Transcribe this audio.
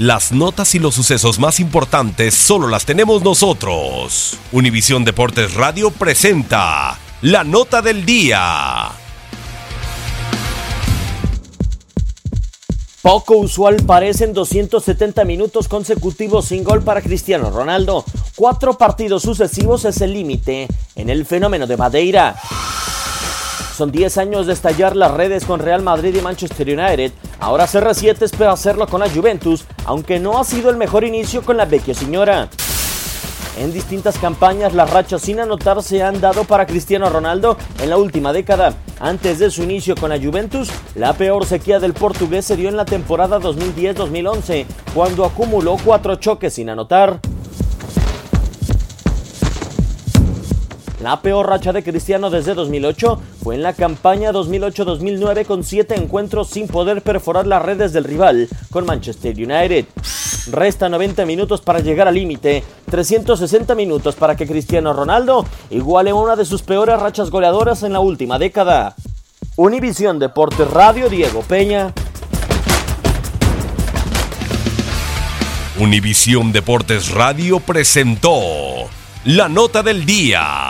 Las notas y los sucesos más importantes solo las tenemos nosotros. Univisión Deportes Radio presenta la nota del día. Poco usual parecen 270 minutos consecutivos sin gol para Cristiano Ronaldo. Cuatro partidos sucesivos es el límite en el fenómeno de Madeira. Son 10 años de estallar las redes con Real Madrid y Manchester United. Ahora CR7 espera hacerlo con la Juventus, aunque no ha sido el mejor inicio con la vecchia señora. En distintas campañas, las rachas sin anotar se han dado para Cristiano Ronaldo en la última década. Antes de su inicio con la Juventus, la peor sequía del portugués se dio en la temporada 2010-2011, cuando acumuló cuatro choques sin anotar. La peor racha de Cristiano desde 2008 fue en la campaña 2008-2009 con siete encuentros sin poder perforar las redes del rival con Manchester United. Resta 90 minutos para llegar al límite, 360 minutos para que Cristiano Ronaldo iguale una de sus peores rachas goleadoras en la última década. Univisión Deportes Radio Diego Peña. Univisión Deportes Radio presentó la nota del día.